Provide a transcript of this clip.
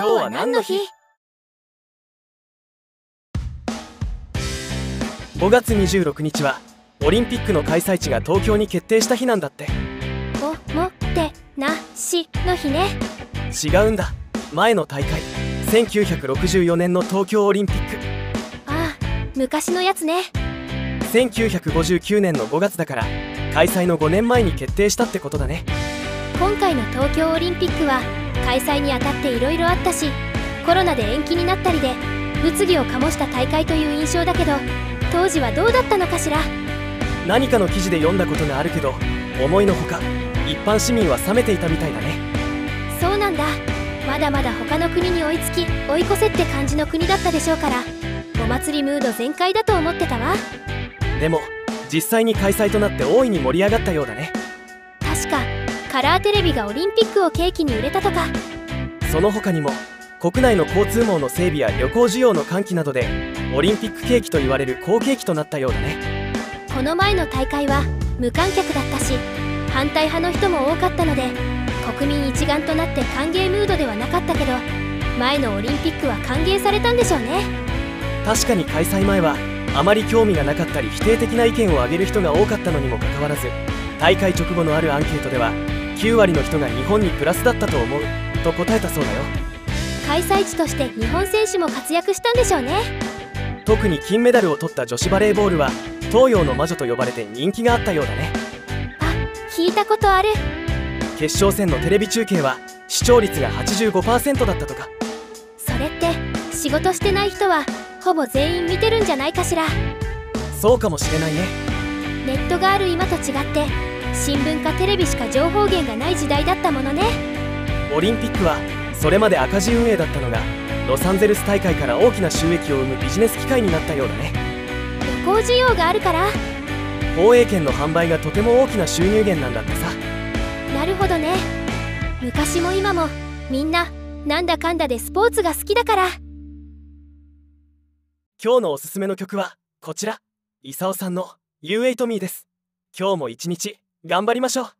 今日は何の日 ?5 月26日はオリンピックの開催地が東京に決定した日なんだって。おもてなしの日ね。違うんだ。前の大会。1964年の東京オリンピック。ああ昔のやつね。1959年の5月だから開催の5年前に決定したってことだね。今回の東京オリンピックは開催にあたっていろいろあったしコロナで延期になったりで物議を醸した大会という印象だけど当時はどうだったのかしら？何かの記事で読んだことがあるけど思いのほか一般市民は冷めていたみたいだね。そうなんだ。まだまだ他の国に追いつき追い越せって感じの国だったでしょうからお祭りムード全開だと思ってたわ。でも実際に開催となって大いに盛り上がったようだねカラーテレビがオリンピックを契機に売れたとか。その他にも国内の交通網の整備や旅行需要の喚起などでオリンピック景気と言われる好景気となったようだね。この前の大会は無観客だったし反対派の人も多かったので国民一丸となって歓迎ムードではなかったけど前のオリンピックは歓迎されたんでしょうね。確かに開催前はあまり興味がなかったり否定的な意見を挙げる人が多かったのにもかかわらず大会直後のあるアンケートでは9割の人が日本にプラスだったと思う。と答えたそうだよ。開催地として日本選手も活躍したんでしょうね。特に金メダルを取った女子バレーボールは東洋の魔女と呼ばれて人気があったようだね。あ聞いたことある。決勝戦のテレビ中継は視聴率が85%だったとか。それって仕事してない人はほぼ全員見てるんじゃないかしら。そうかもしれないね。ネットがある今と違って新聞かテレビしか情報源がない時代だったものね。オリンピックはそれまで赤字運営だったのがロサンゼルス大会から大きな収益を生むビジネス機会になったようだね。旅行需要があるから。放映権の販売がとても大きな収入源なんだってさ。なるほどね。昔も今もみんななんだかんだでスポーツが好きだから。今日のおすすめの曲はこちら。イサオさんの You Ate Me です。今日も一日頑張りましょう。